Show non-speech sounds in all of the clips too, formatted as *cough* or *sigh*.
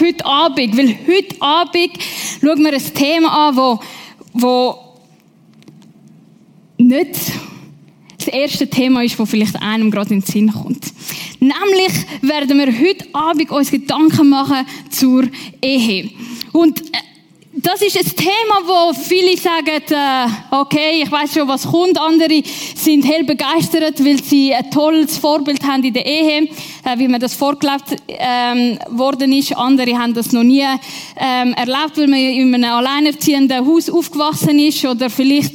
heute Abend, weil heute Abend schauen wir ein Thema an, wo, wo nicht das erste Thema ist, wo vielleicht einem gerade in den Sinn kommt. Nämlich werden wir heute Abend uns Gedanken machen zur Ehe. Und äh, das ist ein Thema, wo viele sagen, äh, okay, ich weiß schon, was kommt. Andere sind hell begeistert, weil sie ein tolles Vorbild haben in der Ehe, äh, wie man das vorgelebt ähm, worden ist. Andere haben das noch nie ähm, erlebt, weil man in einem alleinerziehenden Haus aufgewachsen ist. Oder vielleicht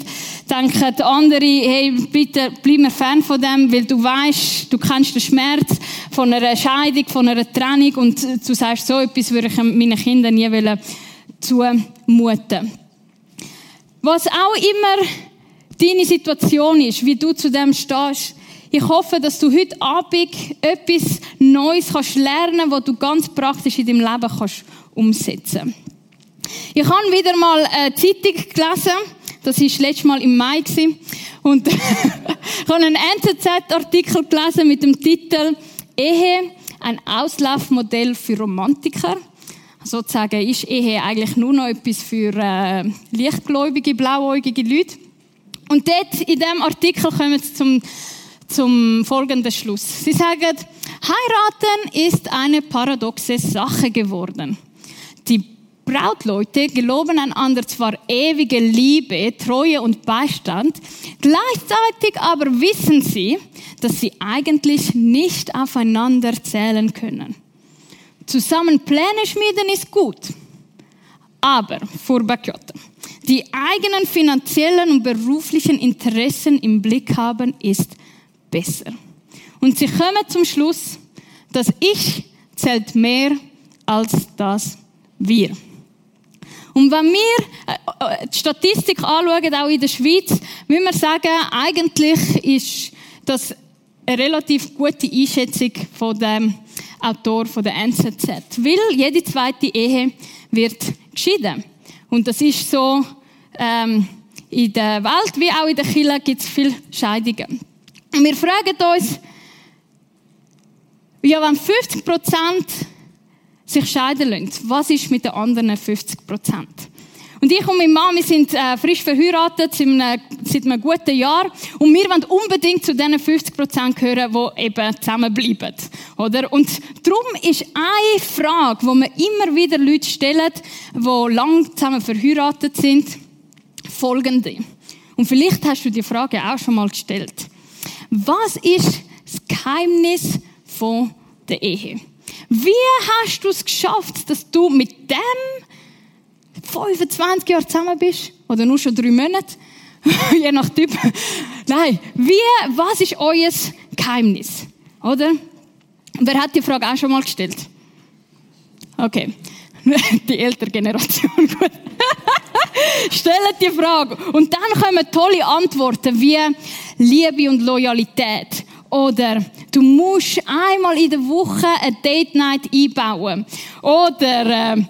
denken andere, hey, bitte bleib mir fern von dem, weil du weißt, du kennst den Schmerz von einer Scheidung, von einer Trennung und du sagst, so etwas würde ich meinen Kindern nie wollen zumuten. Was auch immer deine Situation ist, wie du zu dem stehst, ich hoffe, dass du heute Abend etwas Neues kannst lernen, was du ganz praktisch in deinem Leben kannst umsetzen. Ich habe wieder mal eine Zeitung gelesen. Das war letztes Mal im Mai. Und *laughs* ich habe einen NZZ-Artikel gelesen mit dem Titel Ehe, ein Auslaufmodell für Romantiker sozusagen ist Ehe eigentlich nur noch etwas für äh, lichtgläubige, blauäugige Leute. Und dort in dem Artikel kommen sie zum, zum folgenden Schluss. Sie sagen, heiraten ist eine paradoxe Sache geworden. Die Brautleute geloben einander zwar ewige Liebe, Treue und Beistand, gleichzeitig aber wissen sie, dass sie eigentlich nicht aufeinander zählen können. Zusammen Pläne schmieden ist gut. Aber, fuhr Bacchiotta, die eigenen finanziellen und beruflichen Interessen im Blick haben, ist besser. Und sie kommen zum Schluss, das Ich zählt mehr als das Wir. Und wenn wir äh, äh, die Statistik anschauen, auch in der Schweiz, müssen wir sagen, eigentlich ist das eine relativ gute Einschätzung von dem Autor von der NZZ. Weil jede zweite Ehe wird geschieden. Und das ist so, ähm, in der Welt wie auch in der Kirche gibt es viele Scheidungen. Und wir fragen uns, ja, wenn 50% sich scheiden lassen, was ist mit den anderen 50 und ich und mein Mann, wir sind äh, frisch verheiratet seit einem, seit einem guten Jahr und wir wollen unbedingt zu diesen 50 Prozent gehören, die eben zusammenbleiben. Oder? Und darum ist eine Frage, die mir immer wieder Leute stellen, die lang zusammen verheiratet sind, folgende. Und vielleicht hast du die Frage auch schon mal gestellt. Was ist das Geheimnis von der Ehe? Wie hast du es geschafft, dass du mit dem 25 Jahre zusammen bist oder nur schon drei Monate, *laughs* je nach Typ. Nein, wie, was ist euer Geheimnis? Oder? Wer hat die Frage auch schon mal gestellt? Okay. *laughs* Die ältere Generation. *laughs* Stellt die Frage. Und dann kommen tolle Antworten wie Liebe und Loyalität. Oder du musst einmal in der Woche eine Date Night einbauen. Oder äh,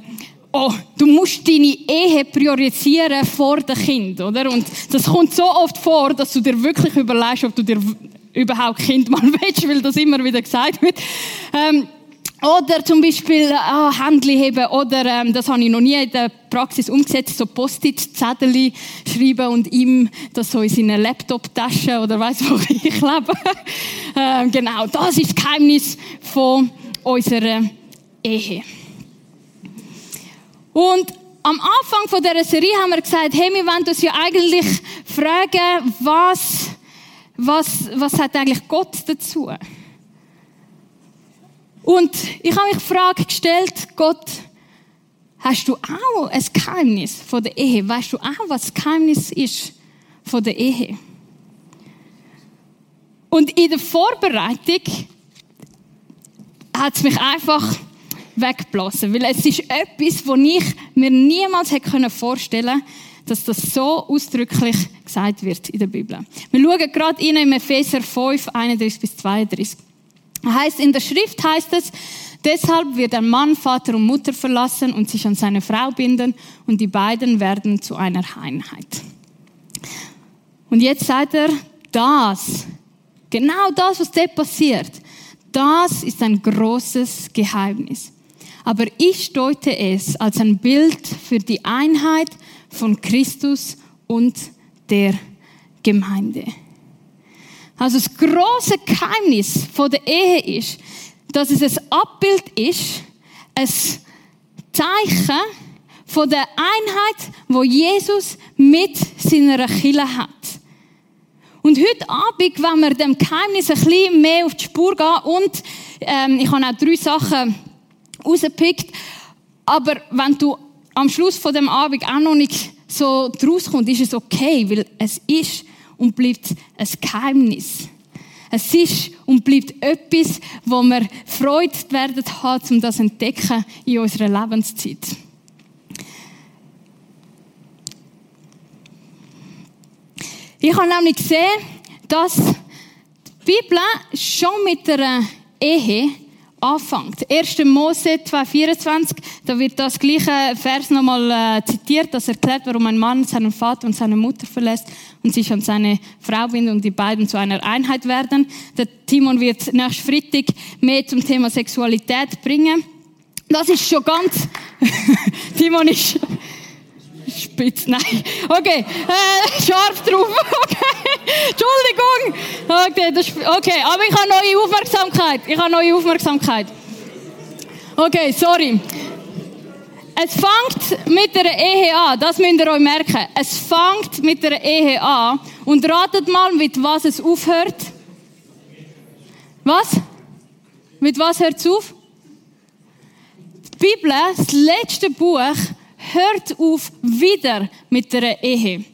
oh, du musst deine Ehe priorisieren vor dem Kind, oder? Und das kommt so oft vor, dass du dir wirklich überlegst, ob du dir überhaupt Kind mal *laughs* willst, weil das immer wieder gesagt wird. Ähm, oder zum Beispiel ah, Händchen heben oder ähm, das habe ich noch nie in der Praxis umgesetzt, so Post-it-Zettel schreiben und ihm das so in seine Laptop-Tasche oder weiß wo *laughs* ich lebe. ähm, genau, das ist das Geheimnis von unserer Ehe. Und am Anfang von dieser Serie haben wir gesagt, hey, wir wollen uns ja eigentlich fragen, was, was, was hat eigentlich Gott dazu? Und ich habe mich die Frage gestellt, Gott, hast du auch ein Geheimnis von der Ehe? Weißt du auch, was das Geheimnis ist von der Ehe? Und in der Vorbereitung hat es mich einfach wegblasen. Weil es ist etwas, wo ich mir niemals hätte vorstellen können, dass das so ausdrücklich gesagt wird in der Bibel. Wir schauen gerade in Epheser 5, 31 bis 32. Heißt, in der Schrift heißt es, deshalb wird ein Mann Vater und Mutter verlassen und sich an seine Frau binden und die beiden werden zu einer Einheit. Und jetzt sagt er, das, genau das, was dort passiert, das ist ein großes Geheimnis. Aber ich deute es als ein Bild für die Einheit von Christus und der Gemeinde. Also das große Geheimnis von der Ehe ist, dass es ein Abbild ist, ein Zeichen von der Einheit, wo Jesus mit seiner Kille hat. Und heute Abend, wenn wir dem Geheimnis ein bisschen mehr auf die Spur gehen und ähm, ich habe auch drei Sachen rausgepickt, aber wenn du am Schluss von dem Abend auch noch nicht so draus kommst, ist es okay, weil es ist und bleibt ein Geheimnis. Es ist und bleibt etwas, wo wir Freude werden haben, um das entdecken in unserer Lebenszeit. Ich habe nämlich gesehen, dass die Bibel schon mit einer Ehe anfängt. 1. Mose 2,24, da wird das gleiche Vers nochmal äh, zitiert, das erklärt, warum ein Mann seinen Vater und seine Mutter verlässt und sich an seine Frau bindet und die beiden zu einer Einheit werden. Der Timon wird nächsten Freitag mehr zum Thema Sexualität bringen. Das ist schon ganz, *laughs* Timon ist, spitz, nein. Okay, äh, scharf drauf. *laughs* Okay, Entschuldigung. Okay, das, okay, aber ich habe neue Aufmerksamkeit. Ich habe neue Aufmerksamkeit. Okay, sorry. Es fängt mit der Ehe an. Das müsst ihr euch merken. Es fängt mit der Ehe an. Und ratet mal, mit was es aufhört. Was? Mit was hört es auf? Die Bibel, das letzte Buch, hört auf wieder mit der Ehe.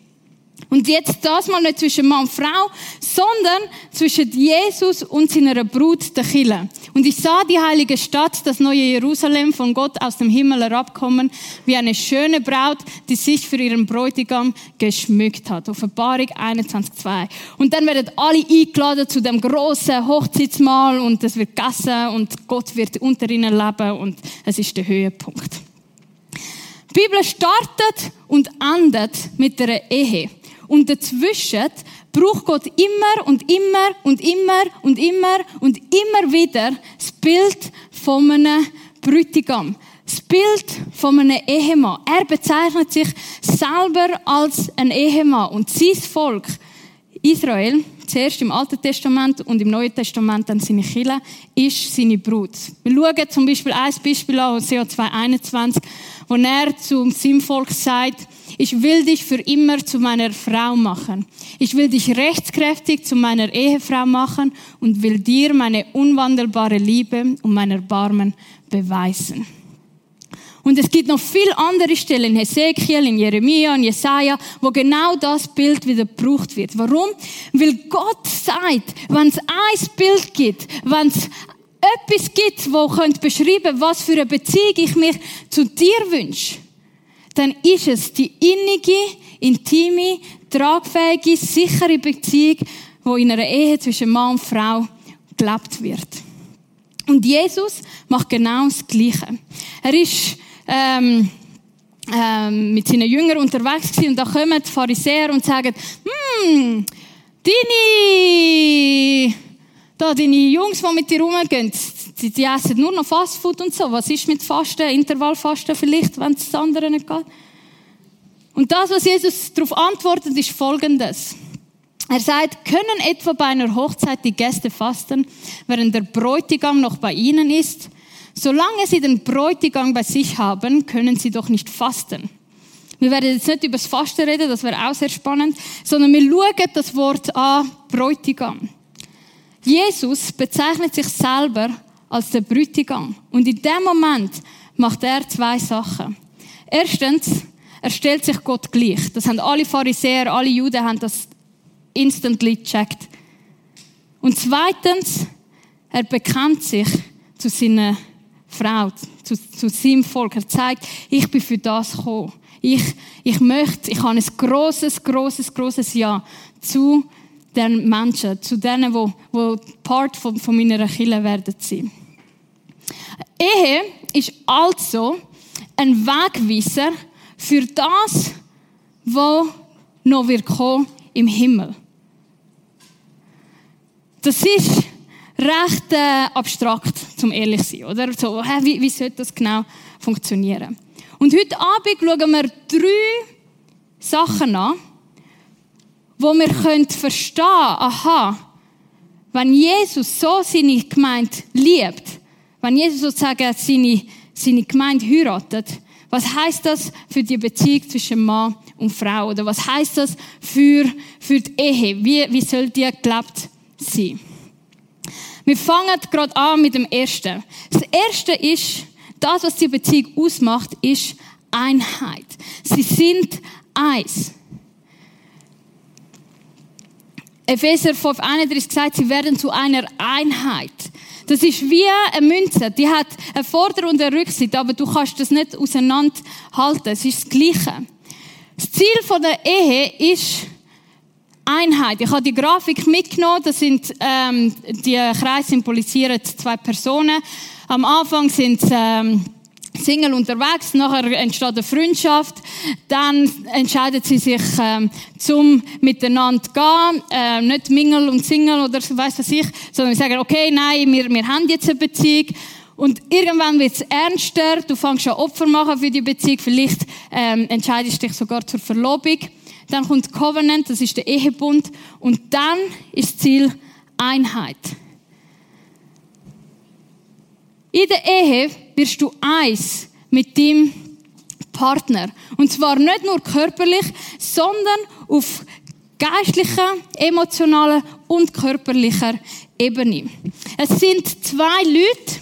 Und jetzt das mal nicht zwischen Mann und Frau, sondern zwischen Jesus und seiner Brut, der Chille. Und ich sah die heilige Stadt, das neue Jerusalem, von Gott aus dem Himmel herabkommen, wie eine schöne Braut, die sich für ihren Bräutigam geschmückt hat. Offenbarung 21,2. Und dann werden alle eingeladen zu dem großen Hochzeitsmahl und es wird gegessen und Gott wird unter ihnen leben und es ist der Höhepunkt. Die Bibel startet und endet mit der Ehe. Und dazwischen braucht Gott immer und immer und immer und immer und immer wieder das Bild von einem Bräutigam. Das Bild von einem Ehemann. Er bezeichnet sich selber als ein Ehemann und sein Volk, Israel, zuerst im Alten Testament und im Neuen Testament dann seine Kille, ist seine Brut. Wir schauen zum Beispiel ein Beispiel an, Hosea 2,21, wo er zu seinem Volk sagt, ich will dich für immer zu meiner Frau machen. Ich will dich rechtskräftig zu meiner Ehefrau machen und will dir meine unwandelbare Liebe und mein Erbarmen beweisen. Und es gibt noch viele andere Stellen in Hesekiel, in Jeremia, in Jesaja, wo genau das Bild wieder gebraucht wird. Warum? Weil Gott sagt, wenn es ein Bild gibt, wenn es etwas gibt, wo könnt beschreiben, was für eine Beziehung ich mir zu dir wünsche, dann ist es die innige, intime, tragfähige, sichere Beziehung, wo in einer Ehe zwischen Mann und Frau gelebt wird. Und Jesus macht genau das Gleiche. Er ist ähm, ähm, mit seinen Jüngern unterwegs gewesen und da kommen die Pharisäer und sagen, hm, deine, da, deine Jungs, die mit dir rumgehen, die, die essen nur noch Fastfood und so. Was ist mit Fasten, Intervallfasten vielleicht, wenn es das andere nicht geht? Und das, was Jesus darauf antwortet, ist folgendes. Er sagt, können etwa bei einer Hochzeit die Gäste fasten, während der Bräutigam noch bei ihnen ist? Solange sie den Bräutigam bei sich haben, können sie doch nicht fasten. Wir werden jetzt nicht über das Fasten reden, das wäre auch sehr spannend, sondern wir schauen das Wort an, Bräutigam. Jesus bezeichnet sich selber als der Bräutigam. Und in dem Moment macht er zwei Sachen. Erstens, er stellt sich Gott gleich. Das haben alle Pharisäer, alle Juden haben das instantly gecheckt. Und zweitens, er bekennt sich zu seiner Frau, zu, zu seinem Volk. Er zeigt, ich bin für das gekommen. Ich, ich möchte, ich habe ein großes, großes, großes Ja zu den Menschen, zu denen, wo, wo Part von, von meiner Kirche werden sein. Ehe ist also ein Wegweiser für das, was noch wird kommen im Himmel. Das ist recht äh, abstrakt, zum ehrlich zu sein, oder? So, hä, wie, wie sollte das genau funktionieren? Und heute Abend schauen wir drei Sachen an, wo wir können verstehen, aha, wenn Jesus so seine Gemeinde liebt, wenn Jesus sozusagen seine, seine Gemeinde heiratet, was heißt das für die Beziehung zwischen Mann und Frau? Oder was heißt das für, für die Ehe? Wie, wie soll die gelebt sein? Wir fangen gerade an mit dem Ersten. Das Erste ist, das, was die Beziehung ausmacht, ist Einheit. Sie sind eins. Epheser 5, 31 sagt, sie werden zu einer Einheit. Das ist wie eine Münze. Die hat eine Vorder- und eine Rückseite, aber du kannst das nicht auseinanderhalten. Es ist das Gleiche. Das Ziel der Ehe ist Einheit. Ich habe die Grafik mitgenommen. Das sind, ähm, die Kreise symbolisieren zwei Personen. Am Anfang sind ähm, Single unterwegs, nachher entsteht eine Freundschaft, dann entscheiden sie sich ähm, zum miteinander gehen, äh, nicht Mingle und Single oder weiß was ich, sondern sagen, okay, nein, wir, wir haben jetzt eine Beziehung. Und irgendwann wird es ernster, du fängst an Opfer machen für die Beziehung, vielleicht ähm, entscheidest dich sogar zur Verlobung, dann kommt Covenant, das ist der Ehebund. Und dann ist Ziel Einheit. In der Ehe wirst du eins mit dem Partner. Und zwar nicht nur körperlich, sondern auf geistlicher, emotionaler und körperlicher Ebene. Es sind zwei Leute,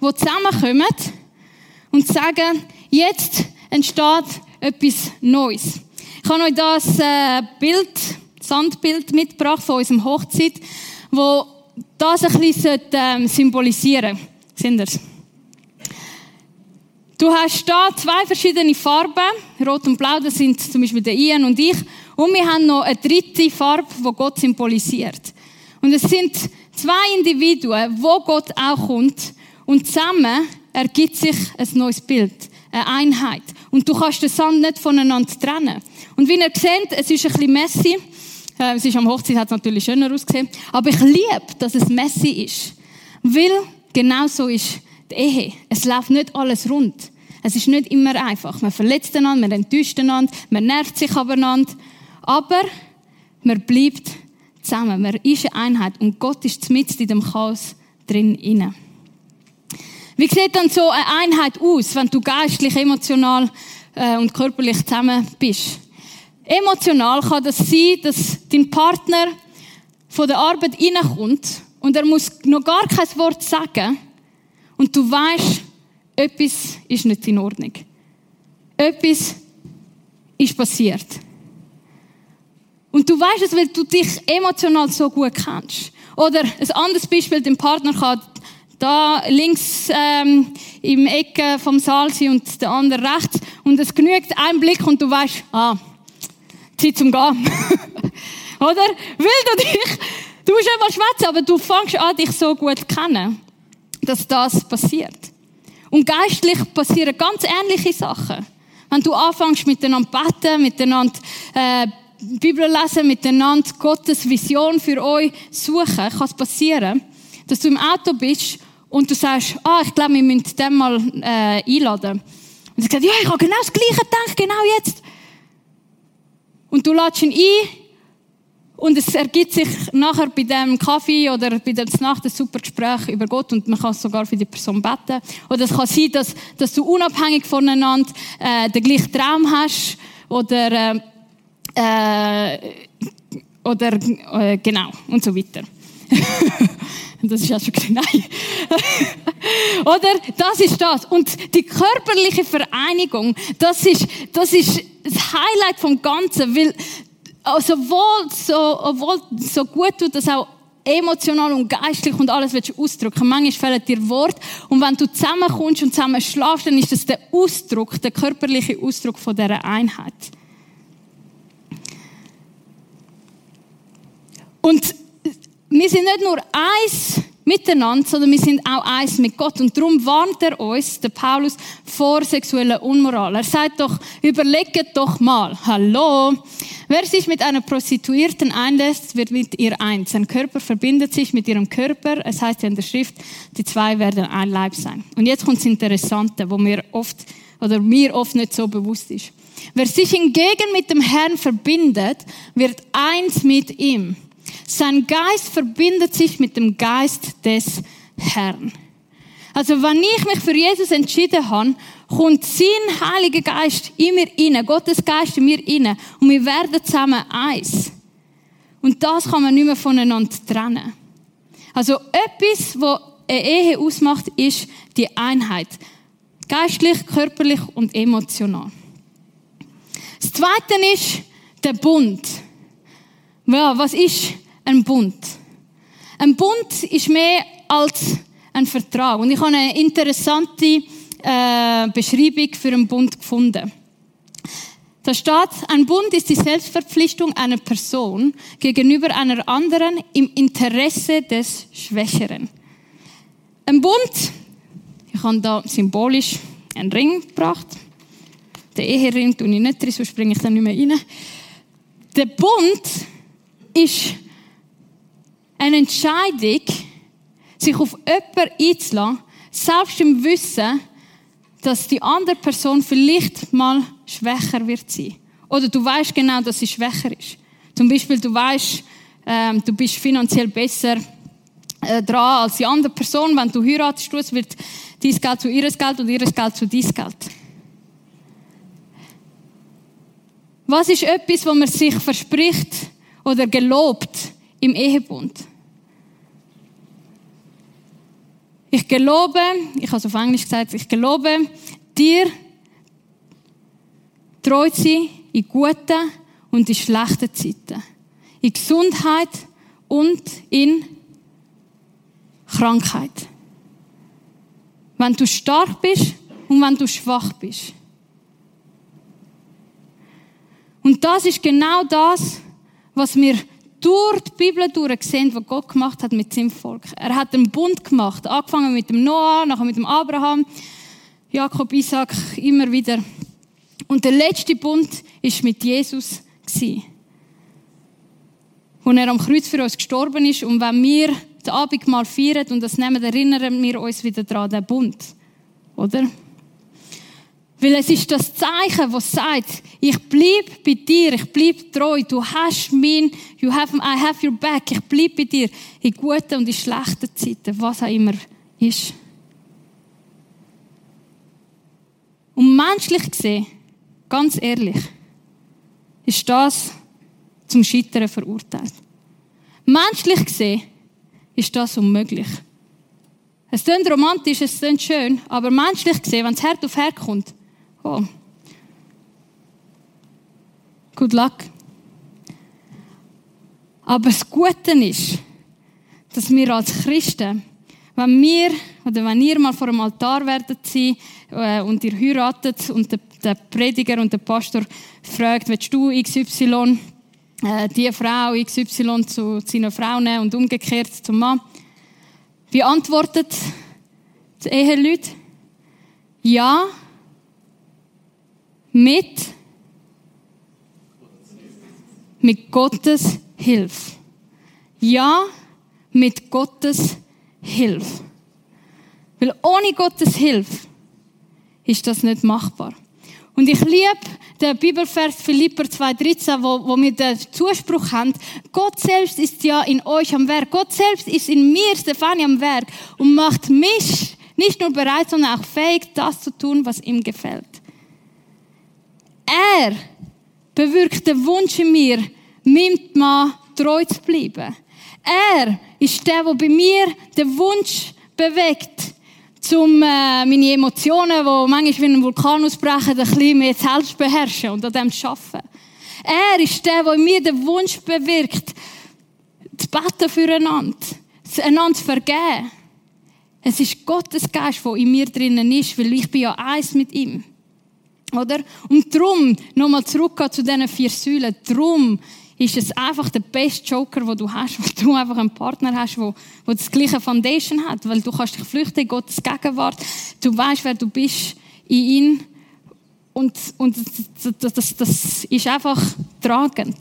die zusammenkommen und sagen, jetzt entsteht etwas Neues. Ich habe euch das äh, Bild, Sandbild mitgebracht von unserem Hochzeit, wo das ein bisschen ähm, symbolisieren sollte. Sind ihr Du hast da zwei verschiedene Farben, Rot und Blau, das sind zum Beispiel der Ian und ich. Und wir haben noch eine dritte Farbe, die Gott symbolisiert. Und es sind zwei Individuen, wo Gott auch kommt. Und zusammen ergibt sich ein neues Bild, eine Einheit. Und du kannst den Sand nicht voneinander trennen. Und wie ihr seht, es ist ein bisschen messy. Äh, es ist am Hochzeit hat es natürlich schöner ausgesehen. Aber ich liebe, dass es messy ist. Weil genau so ist die Ehe. Es läuft nicht alles rund. Es ist nicht immer einfach. Man verletzt einander, man enttäuscht einander, man nervt sich abeinander. Aber man bleibt zusammen. Man ist eine Einheit. Und Gott ist mitten in dem Chaos drin inne. Wie sieht dann so eine Einheit aus, wenn du geistlich, emotional äh, und körperlich zusammen bist? Emotional kann das sein, dass dein Partner von der Arbeit reinkommt und er muss noch gar kein Wort sagen und du weißt, etwas ist nicht in Ordnung. Etwas ist passiert. Und du weißt es, weil du dich emotional so gut kennst. Oder ein anderes Beispiel, dein Partner kann da links ähm, im Ecke vom Saal sein und der andere rechts. Und es genügt ein Blick und du weißt, ah, Zeit zum Gehen. *laughs* Oder? Will du dich, du musst immer schwätzen, aber du fängst an, dich so gut kennen dass das passiert. Und geistlich passieren ganz ähnliche Sachen. Wenn du anfängst miteinander beten, miteinander äh, Bibel lesen, miteinander Gottes Vision für euch suchen, kann es passieren, dass du im Auto bist und du sagst, ah, ich glaube, wir müssen den mal äh, einladen. Und er sagt, ja, ich habe genau das Gleiche gedacht, genau jetzt. Und du lädst ihn ein und es ergibt sich nachher bei dem Kaffee oder bei der Nacht ein super Gespräch über Gott und man kann sogar für die Person beten. Oder es kann sein, dass, dass du unabhängig voneinander äh, den gleichen Traum hast oder, äh, äh, oder äh, genau und so weiter. *laughs* das ist ja schon nein. *laughs* oder das ist das. Und die körperliche Vereinigung, das ist, das ist das Highlight vom Ganzen, weil also obwohl so, obwohl so gut tut, das auch emotional und geistlich und alles willst du ausdrücken. Manchmal fehlen dir Worte. Und wenn du zusammenkommst und zusammen schlafst, dann ist das der Ausdruck, der körperliche Ausdruck von dieser Einheit. Und wir sind nicht nur eins miteinander, sondern wir sind auch eins mit Gott. Und darum warnt er uns, der Paulus, vor sexueller Unmoral. Er sagt doch, überlegt doch mal, hallo, wer sich mit einer Prostituierten einlässt, wird mit ihr eins. Sein Körper verbindet sich mit ihrem Körper. Es heißt ja in der Schrift, die zwei werden ein Leib sein. Und jetzt kommt das Interessante, wo mir oft, oder mir oft nicht so bewusst ist. Wer sich hingegen mit dem Herrn verbindet, wird eins mit ihm. Sein Geist verbindet sich mit dem Geist des Herrn. Also wenn ich mich für Jesus entschieden habe, kommt sein Heiliger Geist in mir inne, Gottes Geist in mir inne und wir werden zusammen eins. Und das kann man nicht mehr voneinander trennen. Also etwas, was eine Ehe ausmacht, ist die Einheit. Geistlich, körperlich und emotional. Das Zweite ist der Bund. Ja, was ist ein Bund? Ein Bund ist mehr als ein Vertrag. Und ich habe eine interessante äh, Beschreibung für einen Bund gefunden. Da steht, ein Bund ist die Selbstverpflichtung einer Person gegenüber einer anderen im Interesse des Schwächeren. Ein Bund, ich habe da symbolisch einen Ring gebracht. Den Ehering tue ich nicht drin, sonst springe ich dann nicht mehr rein. Der Bund ist eine Entscheidung, sich auf jemanden einzulassen, selbst im Wissen, dass die andere Person vielleicht mal schwächer wird sein. Oder du weißt genau, dass sie schwächer ist. Zum Beispiel, du weißt, ähm, du bist finanziell besser äh, dran als die andere Person. Wenn du heiratest, wird dein Geld zu ihres Geld und ihres Geld zu dein Geld. Was ist etwas, wo man sich verspricht oder gelobt im Ehebund? Ich gelobe, ich habe es auf Englisch gesagt, ich gelobe dir treu sein in guten und in schlechten Zeiten. In Gesundheit und in Krankheit. Wenn du stark bist und wenn du schwach bist. Und das ist genau das, was wir durch die Bibel durch sehen, was Gott gemacht hat mit seinem Volk. Er hat einen Bund gemacht, angefangen mit dem Noah, nachher mit dem Abraham, Jakob, Isaac, immer wieder. Und der letzte Bund ist mit Jesus gewesen. Wo er am Kreuz für uns gestorben ist. Und wenn wir das Abendmahl feiern und das nehmen, erinnern wir uns wieder daran, den Bund. Oder? Weil es ist das Zeichen, das sagt, ich bleib bei dir, ich bleib treu, du hast mein, you have, I have your back, ich bleib bei dir in guten und in schlechten Zeiten, was auch immer ist. Und menschlich gesehen, ganz ehrlich, ist das zum Scheitern verurteilt. Menschlich gesehen ist das unmöglich. Es klingt romantisch, es klingt schön, aber menschlich gesehen, wenn es Herd auf Herd kommt, Oh. Good luck. Aber das Gute ist, dass wir als Christen, wenn wir oder wenn ihr mal vor dem Altar werdet sein äh, und ihr heiratet und der, Prediger und der Pastor fragt, willst du XY, äh, die Frau XY zu seiner Frau nehmen und umgekehrt zum Mann? Wie antwortet die Eheleute? Ja, mit, mit Gottes Hilfe. Ja, mit Gottes Hilfe. Weil ohne Gottes Hilfe ist das nicht machbar. Und ich liebe den Bibelvers Philipper 2,13, wo, wo wir den Zuspruch haben, Gott selbst ist ja in euch am Werk. Gott selbst ist in mir, Stefanie, am Werk und macht mich nicht nur bereit, sondern auch fähig, das zu tun, was ihm gefällt. Er bewirkt den Wunsch in mir, meinem Mann treu zu bleiben. Er ist der, der bei mir den Wunsch bewegt, um äh, meine Emotionen, die manchmal wie ein Vulkan ausbrechen, ein bisschen mehr selbst beherrschen und an dem zu arbeiten. Er ist der, der in mir den Wunsch bewirkt, zu beten füreinander, einander zu vergeben. Es ist Gottes Geist, der in mir drinnen ist, weil ich bin ja eins mit ihm. Oder? Und drum, nochmal zurückgehen zu diesen vier Säulen, drum ist es einfach der beste Joker, wo du hast, *laughs* weil du einfach einen Partner hast, wo, wo das gleiche Foundation hat, weil du kannst dich flüchten Gottes Gegenwart, du weißt, wer du bist in ihm und, und das, das, das ist einfach tragend.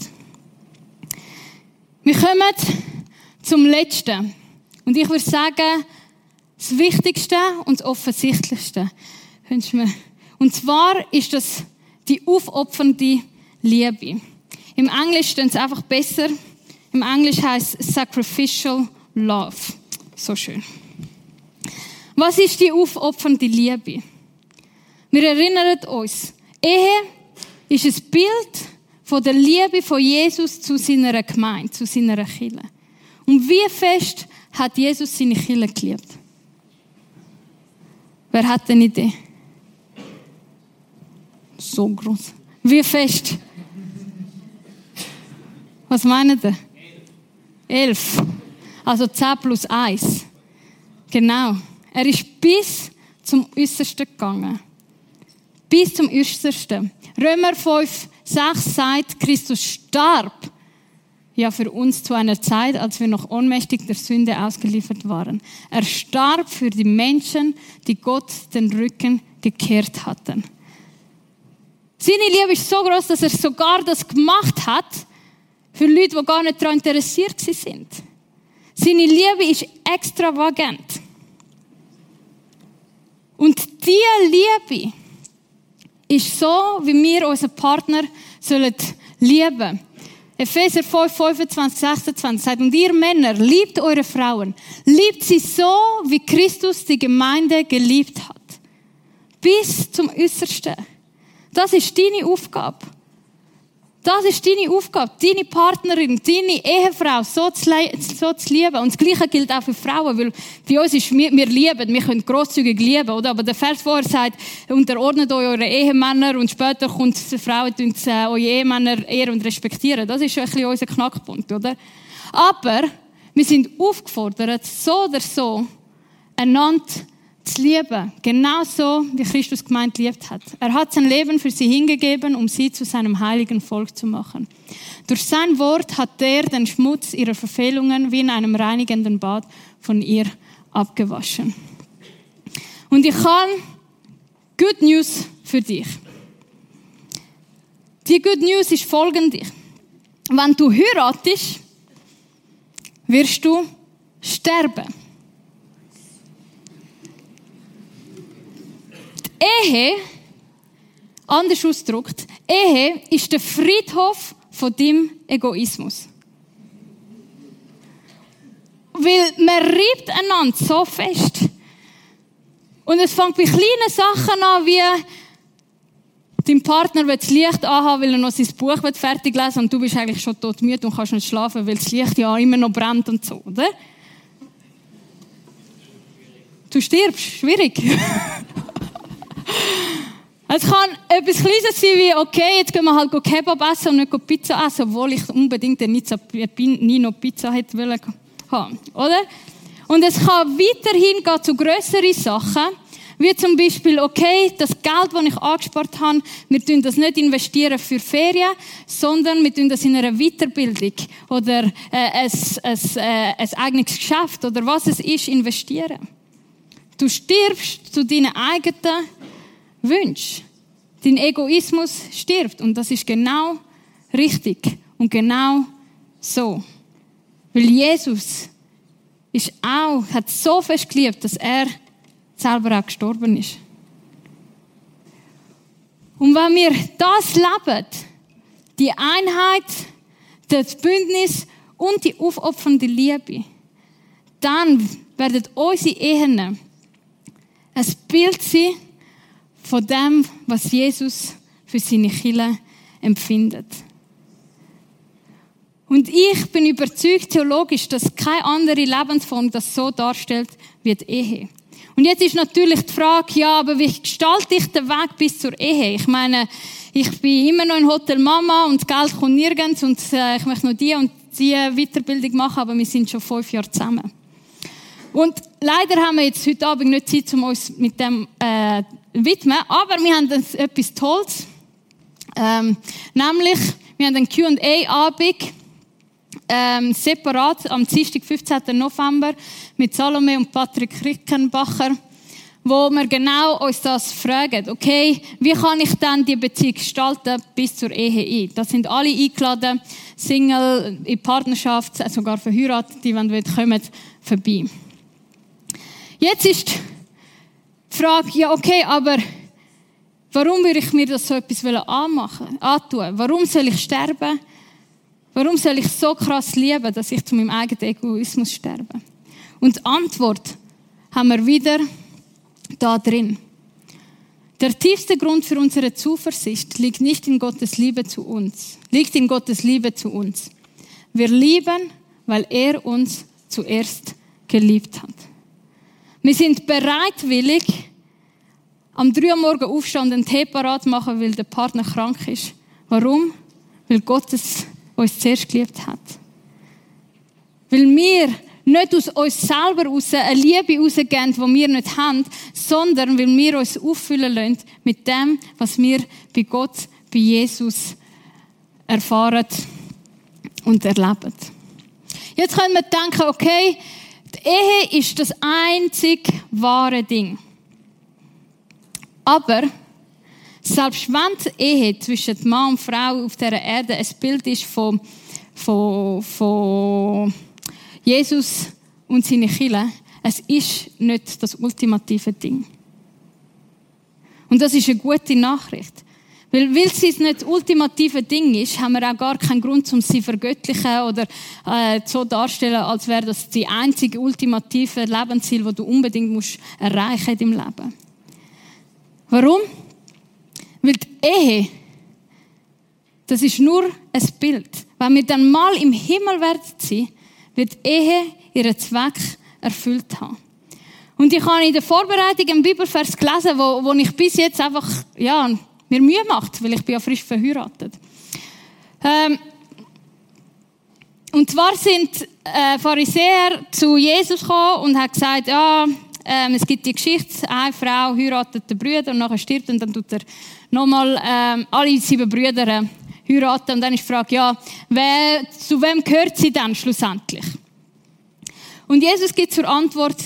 Wir kommen zum Letzten. Und ich würde sagen, das Wichtigste und das Offensichtlichste. Und zwar ist das die aufopfernde Liebe. Im Englisch steht es einfach besser. Im Englisch heißt Sacrificial Love. So schön. Was ist die aufopfernde Liebe? Wir erinnern uns, Ehe ist ein Bild von der Liebe von Jesus zu seiner Gemeinde, zu seiner Kirche. Und wie fest hat Jesus seine Kirche geliebt? Wer hat eine Idee? So groß. Wie fest? Was meint ihr? Elf. Also 10 plus 1. Genau. Er ist bis zum Äußersten gegangen. Bis zum Äußersten. Römer 5, 6 sagt, Christus starb ja für uns zu einer Zeit, als wir noch ohnmächtig der Sünde ausgeliefert waren. Er starb für die Menschen, die Gott den Rücken gekehrt hatten. Seine Liebe ist so groß, dass er sogar das gemacht hat für Leute, die gar nicht daran interessiert sind. Seine Liebe ist extravagant. Und diese Liebe ist so, wie wir unseren Partner sollen lieben. Epheser 5, 25, 26 sagt, und ihr Männer, liebt eure Frauen. Liebt sie so, wie Christus die Gemeinde geliebt hat. Bis zum Äußersten. Das ist deine Aufgabe. Das ist deine Aufgabe, deine Partnerin, deine Ehefrau so zu, so zu lieben. Und das Gleiche gilt auch für Frauen, weil bei uns ist, wir, wir lieben, wir können grosszügig lieben, oder? Aber der Vers vorher sagt, unterordnet euch eure Ehemänner und später kommt die Frauen und äh, eure Ehemänner ehren und respektieren. Das ist ein bisschen unser Knackpunkt, oder? Aber wir sind aufgefordert, so oder so, einander zu lieben. Genauso wie Christus gemeint geliebt hat. Er hat sein Leben für sie hingegeben, um sie zu seinem heiligen Volk zu machen. Durch sein Wort hat er den Schmutz ihrer Verfehlungen wie in einem reinigenden Bad von ihr abgewaschen. Und ich habe Good News für dich. Die Good News ist folgende. Wenn du heiratest, wirst du sterben. Ehe, anders ausgedrückt, Ehe ist der Friedhof von deinem Egoismus. Weil man reibt einander so fest. Und es fängt bei kleinen Sachen an, wie dein Partner will das Licht anhaben, weil er noch sein Buch fertig lesen und du bist eigentlich schon todmüde und kannst nicht schlafen, weil das Licht ja immer noch brennt und so, oder? Du stirbst, schwierig. *laughs* Es kann etwas Kleines sein wie, okay, jetzt gehen wir halt Kebab essen und nicht Pizza essen, obwohl ich unbedingt eine Nino Pizza hätte wollen haben, oder? Und es kann weiterhin gehen zu grösseren Sachen, wie zum Beispiel, okay, das Geld, das ich angespart habe, wir tun das nicht investieren für Ferien, sondern wir tun das in einer Weiterbildung oder äh, ein, ein, äh, ein eigenes Geschäft oder was es ist, investieren. Du stirbst zu deinen eigenen wünschst. Dein Egoismus stirbt und das ist genau richtig und genau so. Weil Jesus ist auch, hat so fest geliebt, dass er selber auch gestorben ist. Und wenn wir das leben, die Einheit, das Bündnis und die aufopfernde Liebe, dann werden unsere Ehen ein Bild sein von dem, was Jesus für seine Kinder empfindet. Und ich bin überzeugt theologisch, dass keine andere Lebensform das so darstellt wie die Ehe. Und jetzt ist natürlich die Frage, ja, aber wie gestalte ich den Weg bis zur Ehe? Ich meine, ich bin immer noch in Hotel Mama und Geld kommt nirgends und äh, ich möchte noch die und die Weiterbildung machen, aber wir sind schon fünf Jahre zusammen. Und leider haben wir jetzt heute Abend nicht Zeit, um uns mit dem äh, widmen, aber wir haben etwas Tolles. Ähm, nämlich, Wir haben einen Q&A-Abend, ähm, separat am Dienstag, 15. November, mit Salome und Patrick Rickenbacher, wo wir genau uns das fragen. Okay, wie kann ich dann die Beziehung gestalten bis zur Ehe ein? Das sind alle eingeladen, Single, in Partnerschaft, sogar verheiratet, die, wenn wir kommen, vorbei. Jetzt ist die Frage, ja okay, aber warum würde ich mir das so etwas anmachen, antun? Warum soll ich sterben? Warum soll ich so krass lieben, dass ich zu meinem eigenen Egoismus sterbe? Und die Antwort haben wir wieder da drin. Der tiefste Grund für unsere Zuversicht liegt nicht in Gottes Liebe zu uns, liegt in Gottes Liebe zu uns. Wir lieben, weil er uns zuerst geliebt hat. Wir sind bereitwillig, am 3 Uhr morgen aufstehen und einen Tee parat machen, weil der Partner krank ist. Warum? Weil Gottes uns zuerst geliebt hat. Weil wir nicht aus uns selber raus eine Liebe rausgeben, die wir nicht haben, sondern weil wir uns auffüllen lassen mit dem, was wir bei Gott, bei Jesus erfahren und erleben. Jetzt können wir denken, okay, Ehe ist das einzig wahre Ding. Aber selbst wenn die Ehe zwischen Mann und Frau auf dieser Erde ein Bild ist von, von, von Jesus und seine Kinder, es ist nicht das ultimative Ding. Und das ist eine gute Nachricht. Weil, weil es nicht das ultimative Ding ist, haben wir auch gar keinen Grund, um sie vergöttlichen oder äh, so darstellen, als wäre das die einzige ultimative Lebensziel, das du unbedingt musst erreichen in deinem Leben. Warum? Weil die Ehe, das ist nur ein Bild. Wenn wir dann mal im Himmel werden sein, wird die Ehe ihren Zweck erfüllt haben. Und ich habe in der Vorbereitung einen Bibelvers gelesen, wo, wo ich bis jetzt einfach, ja, mir Mühe macht, weil ich bin ja frisch verheiratet. Ähm, und zwar sind äh, Pharisäer zu Jesus gekommen und haben gesagt, ja, ähm, es gibt die Geschichte, eine Frau heiratet den Bruder und nachher stirbt und dann tut er nochmal ähm, alle sieben Brüder äh, heiraten. Und dann ist die Frage, ja, wer, zu wem gehört sie dann schlussendlich? Und Jesus gibt zur Antwort,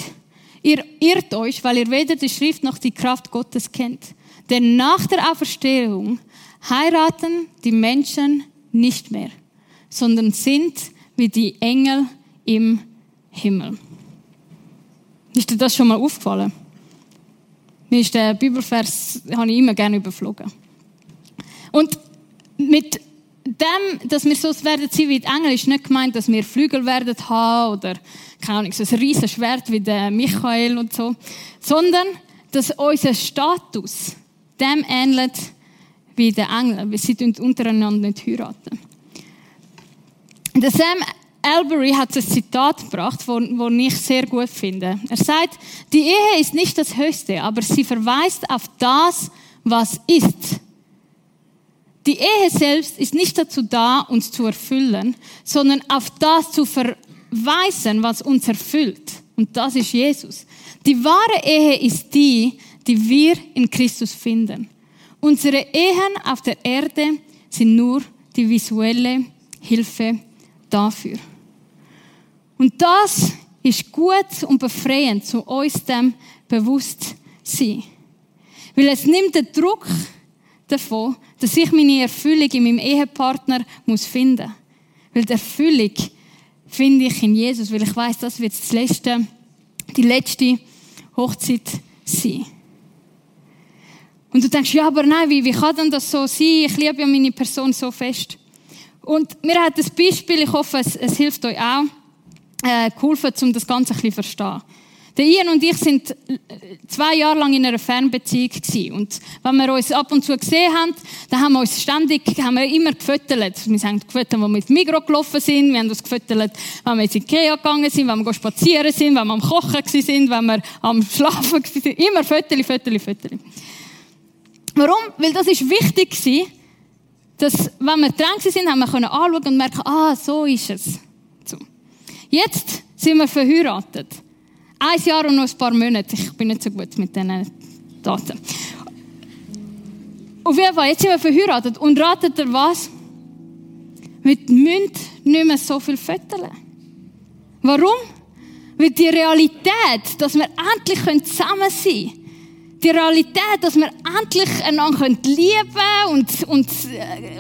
ihr irrt euch, weil ihr weder die Schrift noch die Kraft Gottes kennt. Denn nach der Auferstehung heiraten die Menschen nicht mehr, sondern sind wie die Engel im Himmel. Ist dir das schon mal aufgefallen? Mir ist der Bibelvers, habe ich immer gerne überflogen. Und mit dem, dass wir so werden sein wie die Engel, ist nicht gemeint, dass wir Flügel werden haben oder, keine Ahnung, so ein riesen Schwert wie der Michael und so, sondern, dass unser Status dem ähnelt wie der Engel, sie untereinander nicht heiraten. Der Sam Albury hat ein Zitat gebracht, wo ich sehr gut finde. Er sagt, die Ehe ist nicht das Höchste, aber sie verweist auf das, was ist. Die Ehe selbst ist nicht dazu da, uns zu erfüllen, sondern auf das zu verweisen, was uns erfüllt. Und das ist Jesus. Die wahre Ehe ist die, die wir in Christus finden. Unsere Ehen auf der Erde sind nur die visuelle Hilfe dafür. Und das ist gut und befreiend, zu uns dem bewusst sein. Weil es nimmt den Druck davon, dass ich meine Erfüllung in meinem Ehepartner muss finden. Weil die Erfüllung finde ich in Jesus, weil ich weiß, das wird das letzte, die letzte Hochzeit sein. Und du denkst, ja, aber nein, wie, wie kann denn das so sein? Ich liebe ja meine Person so fest. Und mir hat das Beispiel, ich hoffe, es, es hilft euch auch, äh, geholfen, um das Ganze ein bisschen zu verstehen. Der Ian und ich sind zwei Jahre lang in einer Fernbeziehung gewesen. Und wenn wir uns ab und zu gesehen haben, dann haben wir uns ständig, haben wir immer gefüttert. Wir haben gefüttert, wenn wir mit Migros gelaufen sind. Wir haben uns gefüttert, wenn wir ins Ikea gegangen sind, wenn wir spazieren sind, wenn wir am Kochen sind, wenn wir am Schlafen sind. Immer Fötterli, Fötterli, Fötterli. Warum? Weil das ist wichtig gewesen, dass, wenn wir dran sind, haben wir können anschauen und merken, ah, so ist es. So. Jetzt sind wir verheiratet. Ein Jahr und noch ein paar Monate. Ich bin nicht so gut mit diesen Daten. Auf jeden Fall, jetzt sind wir verheiratet. Und ratet ihr was? Wir müssen nicht mehr so viel föteln. Warum? Weil die Realität, dass wir endlich zusammen sein können, die Realität, dass wir endlich einander lieben und, und,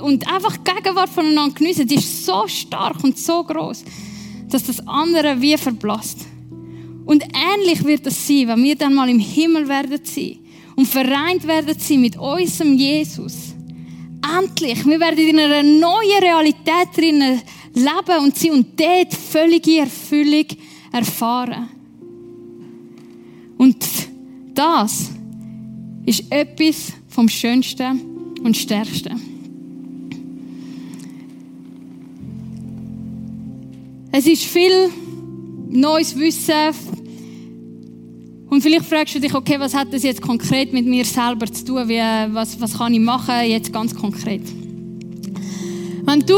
und einfach die Gegenwart voneinander geniessen, die ist so stark und so groß, dass das andere wie verblasst. Und ähnlich wird es sein, wenn wir dann mal im Himmel werden sein und vereint werden sein mit unserem Jesus. Endlich, wir werden in einer neuen Realität drinnen leben und sein und dort völlige Erfüllung erfahren. Und das ist etwas vom Schönsten und Stärksten. Es ist viel neues Wissen. Und vielleicht fragst du dich, okay, was hat das jetzt konkret mit mir selber zu tun? Wie, was, was kann ich machen jetzt ganz konkret? Wenn du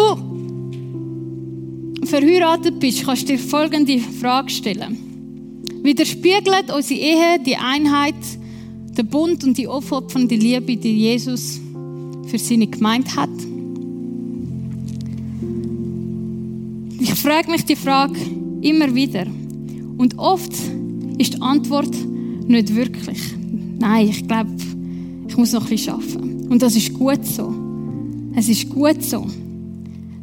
verheiratet bist, kannst du dir folgende Frage stellen. Widerspiegelt unsere Ehe die Einheit der Bund und die aufopfernde Liebe, die Jesus für seine Gemeinde hat. Ich frage mich die Frage immer wieder. Und oft ist die Antwort nicht wirklich. Nein, ich glaube, ich muss noch ein bisschen arbeiten. Und das ist gut so. Es ist gut so,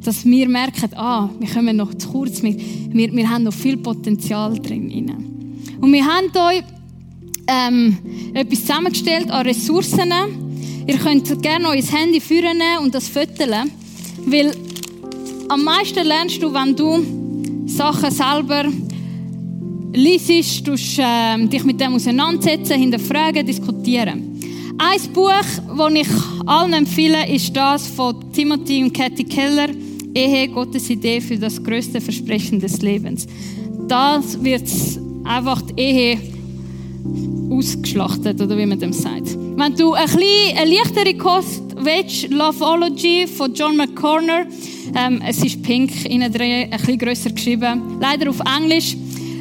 dass wir merken, ah, wir kommen noch zu kurz, wir, wir, wir haben noch viel Potenzial drin. Und wir haben euch ähm, etwas zusammengestellt an Ressourcen. Ihr könnt gerne euer Handy führen und das föteln, weil am meisten lernst du, wenn du Sachen selber liest, du äh, dich mit dem auseinandersetzen, hinterfragen, diskutieren. Ein Buch, das ich allen empfehle, ist das von Timothy und Cathy Keller, Ehe, Gottes Idee für das größte Versprechen des Lebens. Das wird einfach die Ehe ausgeschlachtet, oder wie man dem sagt. Wenn du ein bisschen eine leichtere Kost willst, Loveology von John McCorner, ähm, es ist pink innen drin, ein bisschen grösser geschrieben, leider auf Englisch,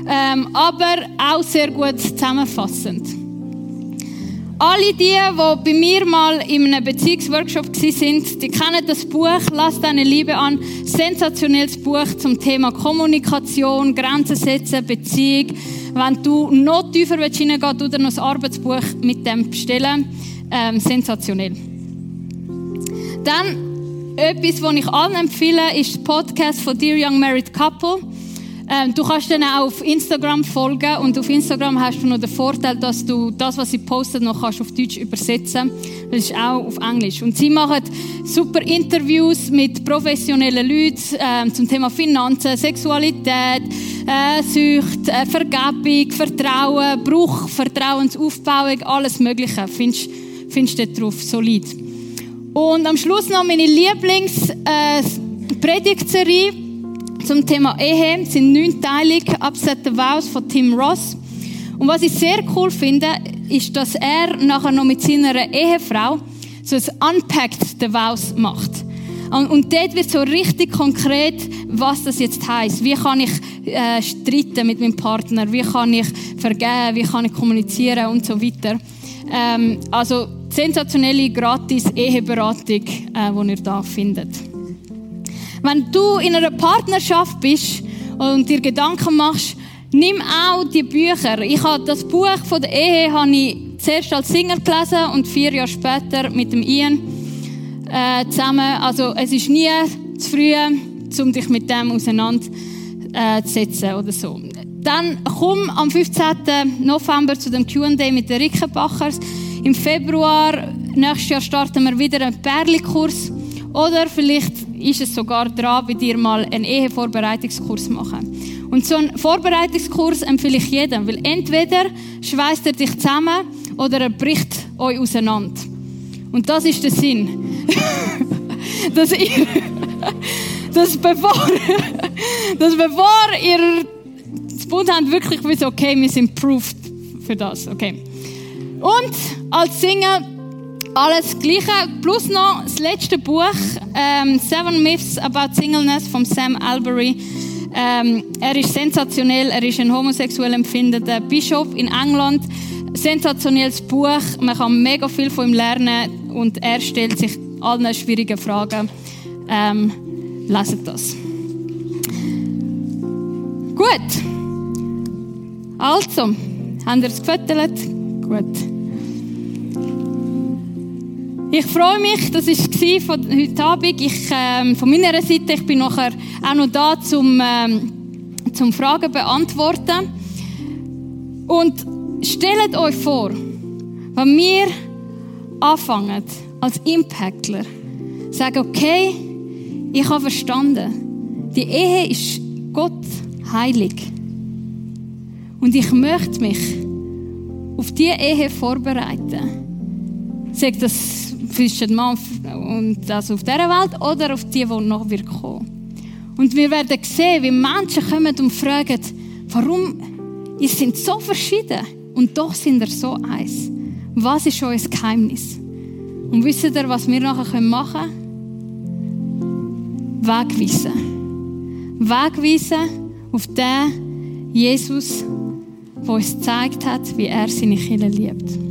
ähm, aber auch sehr gut zusammenfassend. Alle die, die bei mir mal in einem Beziehungsworkshop sind, die kennen das Buch «Lass deine Liebe an». Sensationelles Buch zum Thema Kommunikation, Grenzen setzen, Beziehung. Wenn du noch tiefer hineingehen willst, oder noch ein Arbeitsbuch mit dem bestellen. Ähm, sensationell. Dann etwas, was ich allen empfehle, ist der Podcast von Dear Young Married Couple. Ähm, du kannst dann auch auf Instagram folgen und auf Instagram hast du noch den Vorteil, dass du das, was sie postet, noch kannst auf Deutsch übersetzen. Das ist auch auf Englisch. Und sie machen super Interviews mit professionellen Leuten ähm, zum Thema Finanzen, Sexualität, äh, Sucht, äh, Vergebung, Vertrauen, Bruch, Vertrauensaufbauung, alles Mögliche. Findest, findest du drauf solid. Und am Schluss noch meine Lieblings-Predigtserie. Äh, zum Thema Ehe sind neunteilig Upset the Vows von Tim Ross. Und was ich sehr cool finde, ist, dass er nachher noch mit seiner Ehefrau so ein Unpacked the Vows macht. Und, dort wird so richtig konkret, was das jetzt heißt. Wie kann ich äh, streiten mit meinem Partner? Wie kann ich vergeben? Wie kann ich kommunizieren und so weiter? Ähm, also sensationelle gratis Eheberatung, äh, die ihr da findet. Wenn du in einer Partnerschaft bist und dir Gedanken machst, nimm auch die Bücher. Ich habe das Buch von der Ehe habe ich zuerst als Single gelesen und vier Jahre später mit dem Ian äh, zusammen. Also es ist nie zu früh, um dich mit dem auseinanderzusetzen oder so. Dann komm am 15. November zu dem Q&A mit den Rickenbachers. Im Februar nächstes Jahr starten wir wieder einen Perlikurs. Oder vielleicht ist es sogar dran, bei dir mal einen Ehevorbereitungskurs machen. Und so einen Vorbereitungskurs empfehle ich jedem, weil entweder schweißt er dich zusammen oder er bricht euch auseinander. Und das ist der Sinn. *laughs* dass ihr, *laughs* dass bevor, *laughs* dass bevor ihr das Bund habt, wirklich wisst, okay, wir sind proof für das, okay. Und als Single alles Gleiche. Plus noch das letzte Buch, ähm, Seven Myths About Singleness von Sam Albury. Ähm, er ist sensationell, er ist ein homosexuell empfindender Bischof in England. Sensationelles Buch, man kann mega viel von ihm lernen und er stellt sich allen schwierigen Fragen. Ähm, lesen das. Gut. Also, habt ihr es gefüttert? Gut. Ich freue mich, das war von heute Abend. Ich, ähm, von meiner Seite, ich bin nachher auch noch da zum, ähm, zum Fragen beantworten. Und stellt euch vor, wenn wir anfangen, als Impactler, sagen, okay, ich habe verstanden, die Ehe ist Gott heilig. Und ich möchte mich auf diese Ehe vorbereiten. Sagt das zwischen Mann und also auf dieser Welt oder auf die, die noch wird kommen. Und wir werden sehen, wie Menschen kommen und fragen, warum ihr sind so verschieden und doch sind ihr so eins. Was ist euer Geheimnis? Und wisst ihr, was wir nachher machen können? Wegweisen. Wegweisen auf den Jesus, der uns gezeigt hat, wie er seine Kinder liebt.